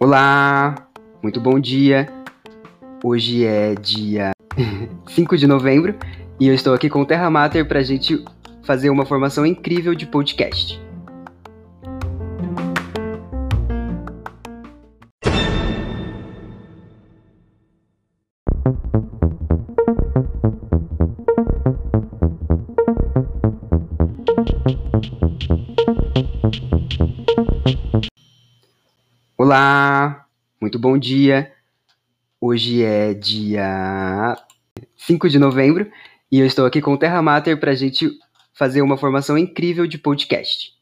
Olá, muito bom dia. Hoje é dia 5 de novembro e eu estou aqui com o Terra Mater para a gente fazer uma formação incrível de podcast. Olá, muito bom dia. Hoje é dia 5 de novembro e eu estou aqui com o Terra Mater para a gente fazer uma formação incrível de podcast.